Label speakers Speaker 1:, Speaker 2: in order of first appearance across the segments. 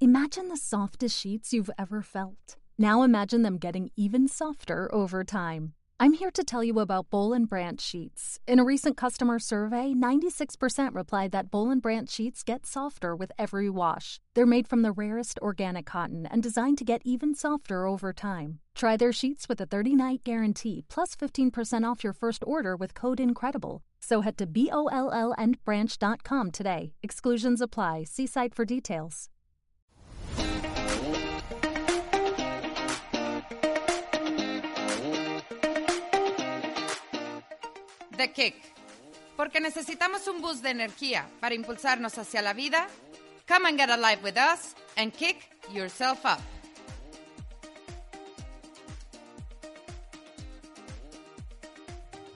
Speaker 1: Imagine the softest sheets you've ever felt. Now imagine them getting even softer over time. I'm here to tell you about Bowl and Branch sheets. In a recent customer survey, 96% replied that Bowl and Branch sheets get softer with every wash. They're made from the rarest organic cotton and designed to get even softer over time. Try their sheets with a 30-night guarantee plus 15% off your first order with code INCREDIBLE. So head to B-O-L-L and branch.com today. Exclusions apply. See site for details.
Speaker 2: Kick. Porque necesitamos un boost de energía para impulsarnos hacia la vida. Come and get alive with us and kick yourself up.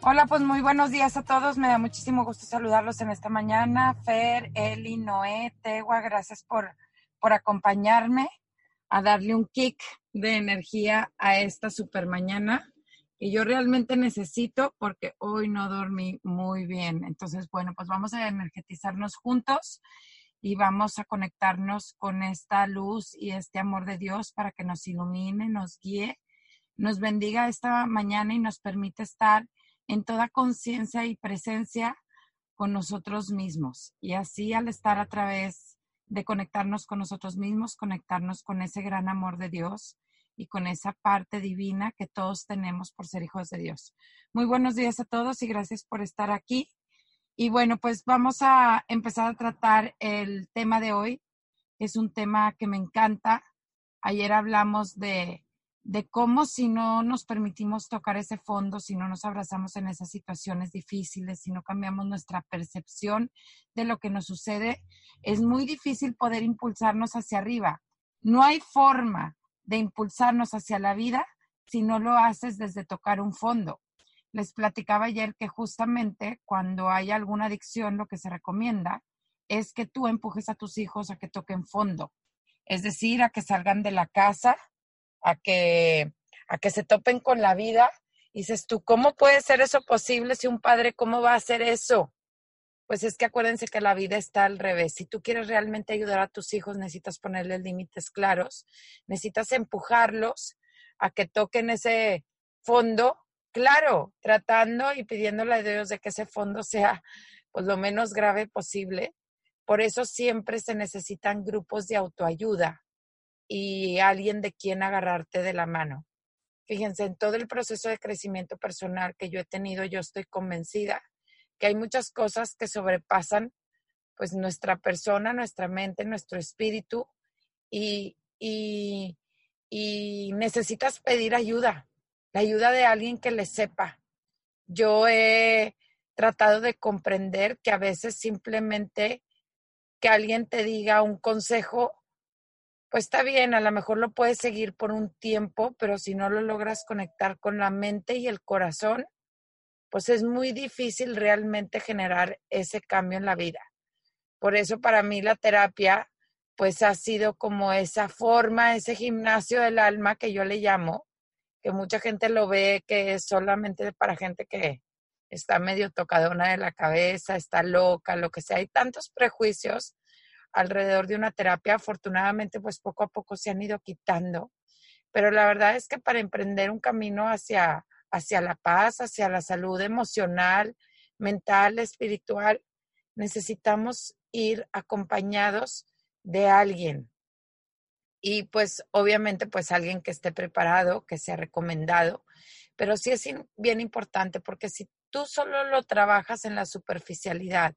Speaker 3: Hola, pues muy buenos días a todos. Me da muchísimo gusto saludarlos en esta mañana. Fer, Eli, Noé, Tegua, gracias por, por acompañarme a darle un kick de energía a esta super mañana que yo realmente necesito porque hoy no dormí muy bien. Entonces, bueno, pues vamos a energetizarnos juntos y vamos a conectarnos con esta luz y este amor de Dios para que nos ilumine, nos guíe, nos bendiga esta mañana y nos permite estar en toda conciencia y presencia con nosotros mismos. Y así al estar a través de conectarnos con nosotros mismos, conectarnos con ese gran amor de Dios y con esa parte divina que todos tenemos por ser hijos de Dios. Muy buenos días a todos y gracias por estar aquí. Y bueno, pues vamos a empezar a tratar el tema de hoy. Es un tema que me encanta. Ayer hablamos de de cómo si no nos permitimos tocar ese fondo, si no nos abrazamos en esas situaciones difíciles, si no cambiamos nuestra percepción de lo que nos sucede, es muy difícil poder impulsarnos hacia arriba. No hay forma de impulsarnos hacia la vida si no lo haces desde tocar un fondo. Les platicaba ayer que justamente cuando hay alguna adicción, lo que se recomienda es que tú empujes a tus hijos a que toquen fondo, es decir, a que salgan de la casa a que, a que se topen con la vida. Y dices tú, ¿cómo puede ser eso posible si un padre, cómo va a hacer eso? Pues es que acuérdense que la vida está al revés. Si tú quieres realmente ayudar a tus hijos, necesitas ponerles límites claros, necesitas empujarlos a que toquen ese fondo, claro, tratando y pidiéndole a Dios de que ese fondo sea pues lo menos grave posible. Por eso siempre se necesitan grupos de autoayuda, y alguien de quien agarrarte de la mano. Fíjense, en todo el proceso de crecimiento personal que yo he tenido, yo estoy convencida que hay muchas cosas que sobrepasan pues nuestra persona, nuestra mente, nuestro espíritu y, y, y necesitas pedir ayuda, la ayuda de alguien que le sepa. Yo he tratado de comprender que a veces simplemente que alguien te diga un consejo pues está bien, a lo mejor lo puedes seguir por un tiempo, pero si no lo logras conectar con la mente y el corazón, pues es muy difícil realmente generar ese cambio en la vida. Por eso para mí la terapia, pues ha sido como esa forma, ese gimnasio del alma que yo le llamo, que mucha gente lo ve que es solamente para gente que está medio tocadona de la cabeza, está loca, lo que sea. Hay tantos prejuicios alrededor de una terapia. Afortunadamente, pues poco a poco se han ido quitando. Pero la verdad es que para emprender un camino hacia, hacia la paz, hacia la salud emocional, mental, espiritual, necesitamos ir acompañados de alguien. Y pues obviamente pues alguien que esté preparado, que sea recomendado. Pero sí es bien importante porque si tú solo lo trabajas en la superficialidad,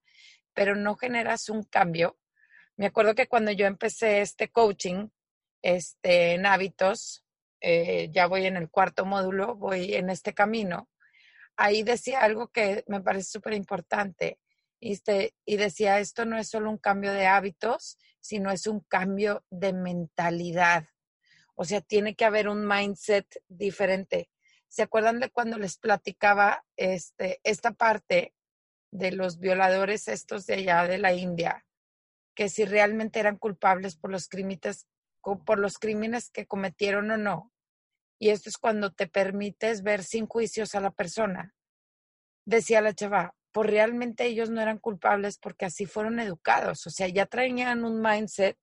Speaker 3: pero no generas un cambio, me acuerdo que cuando yo empecé este coaching este, en hábitos, eh, ya voy en el cuarto módulo, voy en este camino, ahí decía algo que me parece súper importante. Y, este, y decía, esto no es solo un cambio de hábitos, sino es un cambio de mentalidad. O sea, tiene que haber un mindset diferente. ¿Se acuerdan de cuando les platicaba este, esta parte de los violadores estos de allá de la India? que si realmente eran culpables por los crímenes, por los crímenes que cometieron o no. Y esto es cuando te permites ver sin juicios a la persona. Decía la chava, pues realmente ellos no eran culpables porque así fueron educados, o sea, ya traían un mindset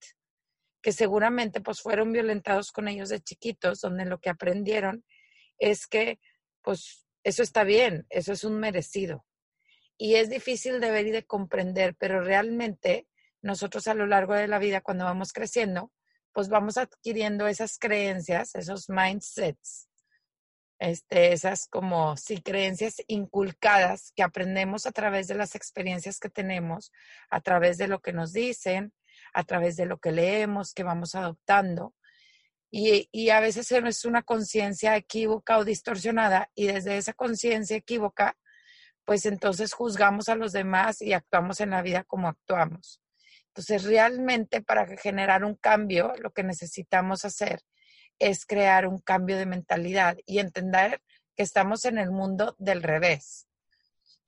Speaker 3: que seguramente pues fueron violentados con ellos de chiquitos, donde lo que aprendieron es que pues eso está bien, eso es un merecido. Y es difícil de ver y de comprender, pero realmente nosotros a lo largo de la vida, cuando vamos creciendo, pues vamos adquiriendo esas creencias, esos mindsets, este, esas como sí creencias inculcadas que aprendemos a través de las experiencias que tenemos, a través de lo que nos dicen, a través de lo que leemos, que vamos adoptando. Y, y a veces es una conciencia equívoca o distorsionada y desde esa conciencia equívoca, pues entonces juzgamos a los demás y actuamos en la vida como actuamos. Entonces, realmente para generar un cambio, lo que necesitamos hacer es crear un cambio de mentalidad y entender que estamos en el mundo del revés.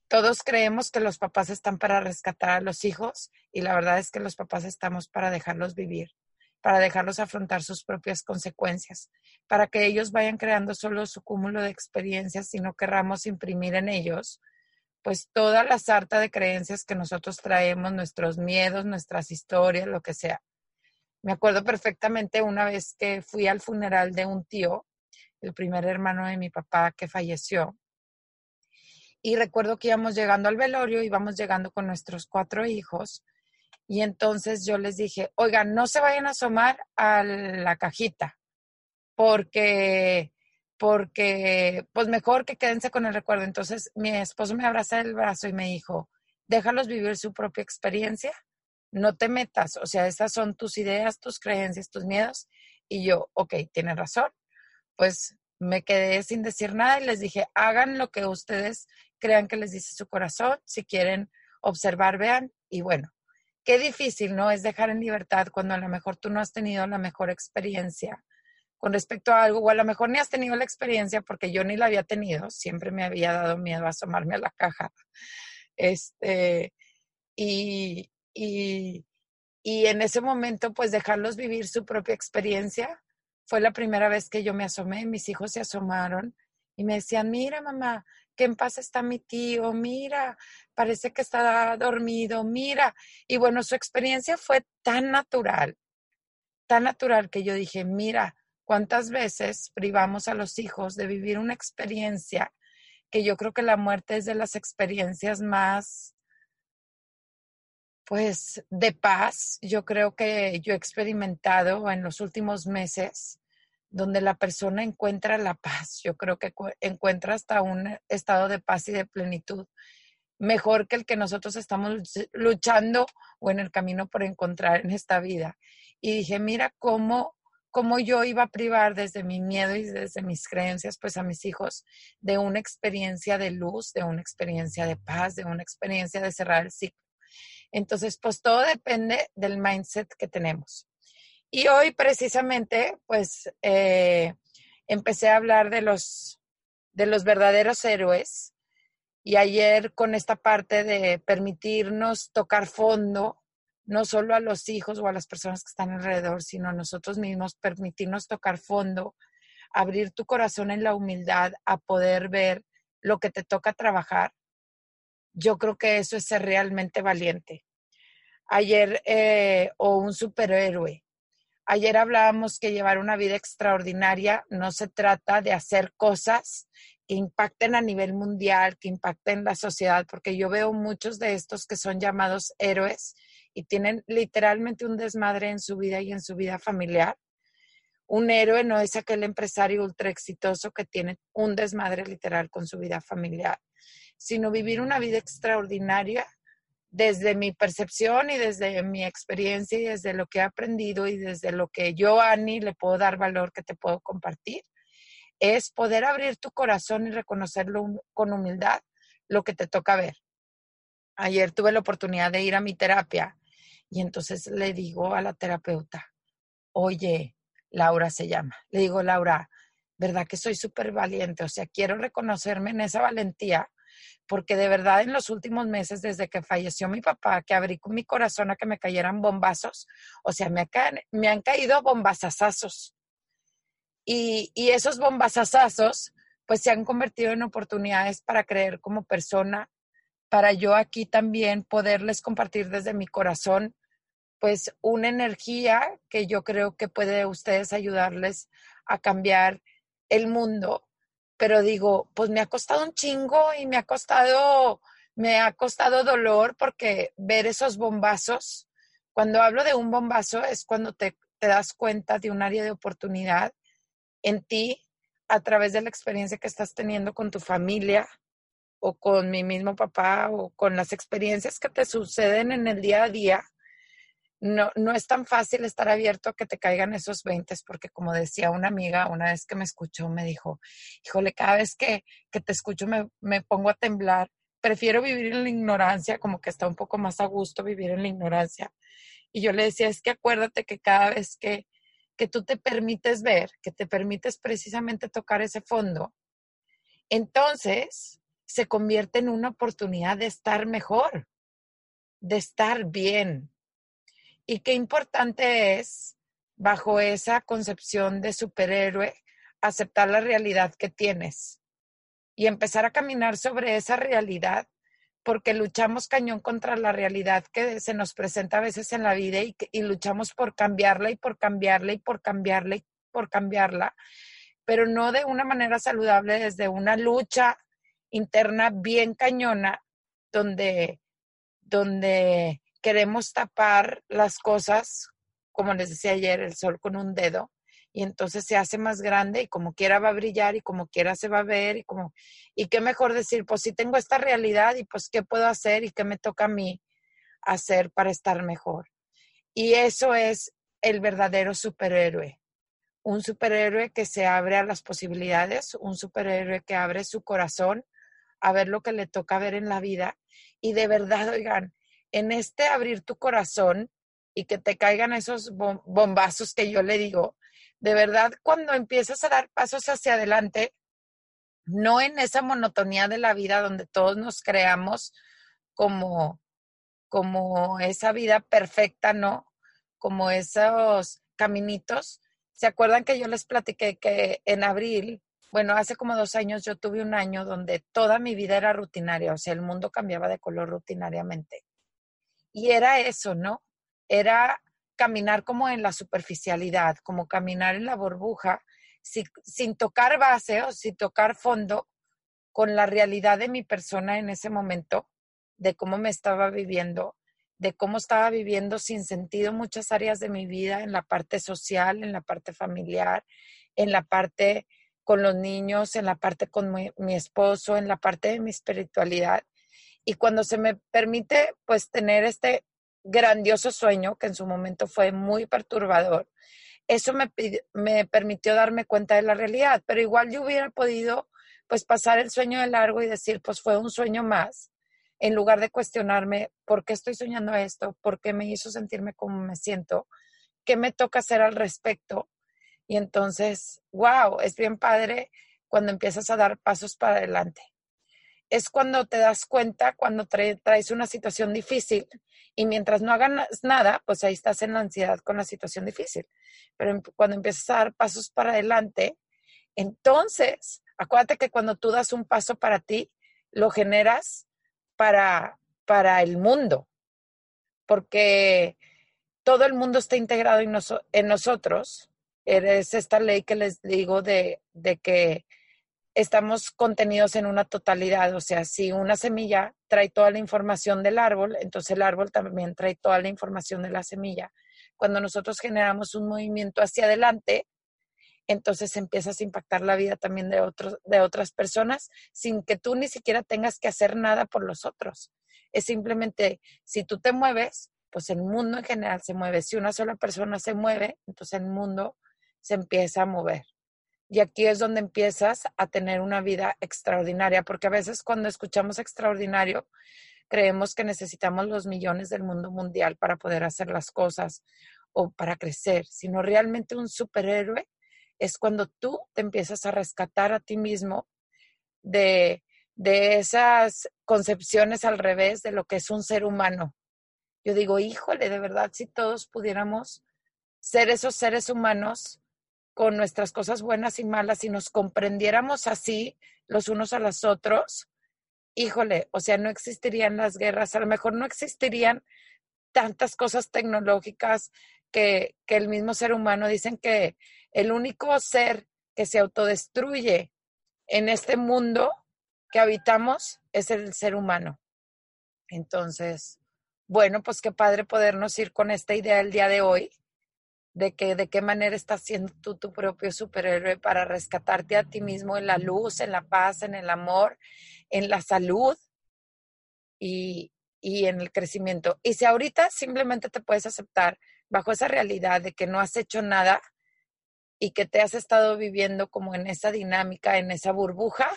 Speaker 3: Todos creemos que los papás están para rescatar a los hijos y la verdad es que los papás estamos para dejarlos vivir, para dejarlos afrontar sus propias consecuencias, para que ellos vayan creando solo su cúmulo de experiencias y no querramos imprimir en ellos pues toda la sarta de creencias que nosotros traemos, nuestros miedos, nuestras historias, lo que sea. Me acuerdo perfectamente una vez que fui al funeral de un tío, el primer hermano de mi papá que falleció. Y recuerdo que íbamos llegando al velorio, íbamos llegando con nuestros cuatro hijos. Y entonces yo les dije, oigan, no se vayan a asomar a la cajita, porque porque pues mejor que quédense con el recuerdo. Entonces mi esposo me abraza el brazo y me dijo, déjalos vivir su propia experiencia, no te metas, o sea, esas son tus ideas, tus creencias, tus miedos. Y yo, ok, tiene razón. Pues me quedé sin decir nada y les dije, hagan lo que ustedes crean que les dice su corazón, si quieren observar, vean. Y bueno, qué difícil, ¿no? Es dejar en libertad cuando a lo mejor tú no has tenido la mejor experiencia con respecto a algo, o a lo mejor ni has tenido la experiencia porque yo ni la había tenido, siempre me había dado miedo asomarme a la caja. Este, y, y, y en ese momento, pues dejarlos vivir su propia experiencia. Fue la primera vez que yo me asomé, mis hijos se asomaron y me decían, mira mamá, qué en paz está mi tío, mira, parece que está dormido, mira. Y bueno, su experiencia fue tan natural, tan natural que yo dije, mira, ¿Cuántas veces privamos a los hijos de vivir una experiencia que yo creo que la muerte es de las experiencias más, pues, de paz? Yo creo que yo he experimentado en los últimos meses donde la persona encuentra la paz. Yo creo que encuentra hasta un estado de paz y de plenitud mejor que el que nosotros estamos luchando o en el camino por encontrar en esta vida. Y dije, mira cómo cómo yo iba a privar desde mi miedo y desde mis creencias, pues a mis hijos, de una experiencia de luz, de una experiencia de paz, de una experiencia de cerrar el ciclo. Entonces, pues todo depende del mindset que tenemos. Y hoy precisamente, pues eh, empecé a hablar de los, de los verdaderos héroes. Y ayer con esta parte de permitirnos tocar fondo, no solo a los hijos o a las personas que están alrededor, sino a nosotros mismos, permitirnos tocar fondo, abrir tu corazón en la humildad a poder ver lo que te toca trabajar. Yo creo que eso es ser realmente valiente. Ayer, eh, o un superhéroe. Ayer hablábamos que llevar una vida extraordinaria no se trata de hacer cosas que impacten a nivel mundial, que impacten la sociedad, porque yo veo muchos de estos que son llamados héroes y tienen literalmente un desmadre en su vida y en su vida familiar. Un héroe no es aquel empresario ultra exitoso que tiene un desmadre literal con su vida familiar, sino vivir una vida extraordinaria desde mi percepción y desde mi experiencia y desde lo que he aprendido y desde lo que yo, Ani, le puedo dar valor que te puedo compartir, es poder abrir tu corazón y reconocerlo con humildad lo que te toca ver. Ayer tuve la oportunidad de ir a mi terapia y entonces le digo a la terapeuta, oye, Laura se llama, le digo, Laura, ¿verdad que soy súper valiente? O sea, quiero reconocerme en esa valentía, porque de verdad en los últimos meses, desde que falleció mi papá, que abrí con mi corazón a que me cayeran bombazos, o sea, me, me han caído bombazazazos. Y, esos bombazazazos, pues se han convertido en oportunidades para creer como persona, para yo aquí también poderles compartir desde mi corazón pues una energía que yo creo que puede ustedes ayudarles a cambiar el mundo. Pero digo, pues me ha costado un chingo y me ha costado, me ha costado dolor porque ver esos bombazos, cuando hablo de un bombazo es cuando te, te das cuenta de un área de oportunidad en ti a través de la experiencia que estás teniendo con tu familia o con mi mismo papá o con las experiencias que te suceden en el día a día no, no es tan fácil estar abierto a que te caigan esos 20, porque como decía una amiga, una vez que me escuchó, me dijo, híjole, cada vez que, que te escucho me, me pongo a temblar, prefiero vivir en la ignorancia, como que está un poco más a gusto vivir en la ignorancia. Y yo le decía, es que acuérdate que cada vez que, que tú te permites ver, que te permites precisamente tocar ese fondo, entonces se convierte en una oportunidad de estar mejor, de estar bien, y qué importante es, bajo esa concepción de superhéroe, aceptar la realidad que tienes y empezar a caminar sobre esa realidad, porque luchamos cañón contra la realidad que se nos presenta a veces en la vida y, luchamos por cambiarla y por cambiarla y por cambiarla y por cambiarla, pero no de una manera saludable, desde una lucha interna bien cañona, donde, donde queremos tapar las cosas, como les decía ayer, el sol con un dedo, y entonces se hace más grande y como quiera va a brillar y como quiera se va a ver y como, y qué mejor decir, pues si tengo esta realidad y pues qué puedo hacer y qué me toca a mí hacer para estar mejor. Y eso es el verdadero superhéroe. Un superhéroe que se abre a las posibilidades, un superhéroe que abre su corazón a ver lo que le toca ver en la vida. Y de verdad, oigan, en este abrir tu corazón y que te caigan esos bombazos que yo le digo, de verdad, cuando empiezas a dar pasos hacia adelante, no en esa monotonía de la vida donde todos nos creamos como, como esa vida perfecta, ¿no? Como esos caminitos. ¿Se acuerdan que yo les platiqué que en abril, bueno, hace como dos años yo tuve un año donde toda mi vida era rutinaria, o sea, el mundo cambiaba de color rutinariamente. Y era eso, ¿no? Era caminar como en la superficialidad, como caminar en la burbuja, sin, tocar base o sin tocar fondo con la realidad de mi persona en ese momento, de cómo me estaba viviendo, de cómo estaba viviendo sin sentido muchas áreas de mi vida, en la parte social, en la parte familiar, en la parte con los niños, en la parte con mi, mi esposo, en la parte de mi espiritualidad. Y cuando se me permite pues tener este grandioso sueño que en su momento fue muy perturbador, eso me, me permitió darme cuenta de la realidad, pero igual yo hubiera podido pues pasar el sueño de largo y decir pues fue un sueño más, en lugar de cuestionarme por qué estoy soñando esto, por qué me hizo sentirme como me siento, qué me toca hacer al respecto. Y entonces, wow, es bien padre cuando empiezas a dar pasos para adelante es cuando te das cuenta, cuando traes una situación difícil y mientras no hagas nada, pues ahí estás en la ansiedad con la situación difícil. Pero em, cuando empiezas a dar pasos para adelante, entonces, acuérdate que cuando tú das un paso para ti, lo generas para, para el mundo, porque todo el mundo está integrado en, en nosotros. Es esta ley que les digo de, de que estamos contenidos en una totalidad, o sea, si una semilla trae toda la información del árbol, entonces el árbol también trae toda la información de la semilla. Cuando nosotros generamos un movimiento hacia adelante, entonces empiezas a impactar la vida también de, otros, de otras personas sin que tú ni siquiera tengas que hacer nada por los otros. Es simplemente, si tú te mueves, pues el mundo en general se mueve. Si una sola persona se mueve, entonces el mundo se empieza a mover. Y aquí es donde empiezas a tener una vida extraordinaria, porque a veces cuando escuchamos extraordinario, creemos que necesitamos los millones del mundo mundial para poder hacer las cosas o para crecer, sino realmente un superhéroe es cuando tú te empiezas a rescatar a ti mismo de, de esas concepciones al revés de lo que es un ser humano. Yo digo, híjole, de verdad, si todos pudiéramos ser esos seres humanos con nuestras cosas buenas y malas y nos comprendiéramos así los unos a los otros, híjole, o sea, no existirían las guerras, a lo mejor no existirían tantas cosas tecnológicas que, que el mismo ser humano dicen que el único ser que se autodestruye en este mundo que habitamos es el ser humano. Entonces, bueno, pues qué padre podernos ir con esta idea el día de hoy, de que de qué manera estás siendo tú tu propio superhéroe para rescatarte a ti mismo en la luz, en la paz, en el amor, en la salud y, y en el crecimiento. Y si ahorita simplemente te puedes aceptar bajo esa realidad de que no has hecho nada y que te has estado viviendo como en esa dinámica, en esa burbuja,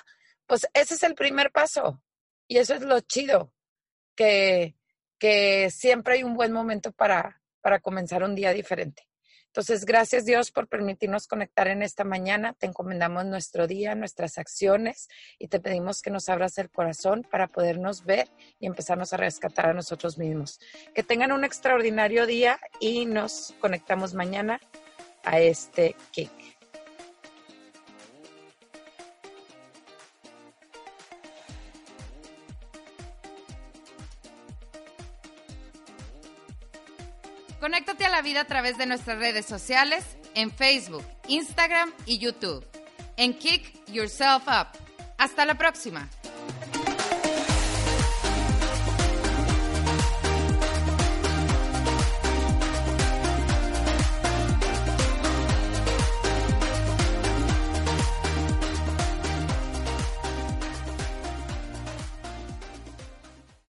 Speaker 3: pues ese es el primer paso. Y eso es lo chido, que, que siempre hay un buen momento para, para comenzar un día diferente. Entonces, gracias Dios por permitirnos conectar en esta mañana. Te encomendamos nuestro día, nuestras acciones y te pedimos que nos abras el corazón para podernos ver y empezarnos a rescatar a nosotros mismos. Que tengan un extraordinario día y nos conectamos mañana a este kick.
Speaker 2: Conéctate a la vida a través de nuestras redes sociales en Facebook, Instagram y YouTube. En Kick Yourself Up. Hasta la próxima.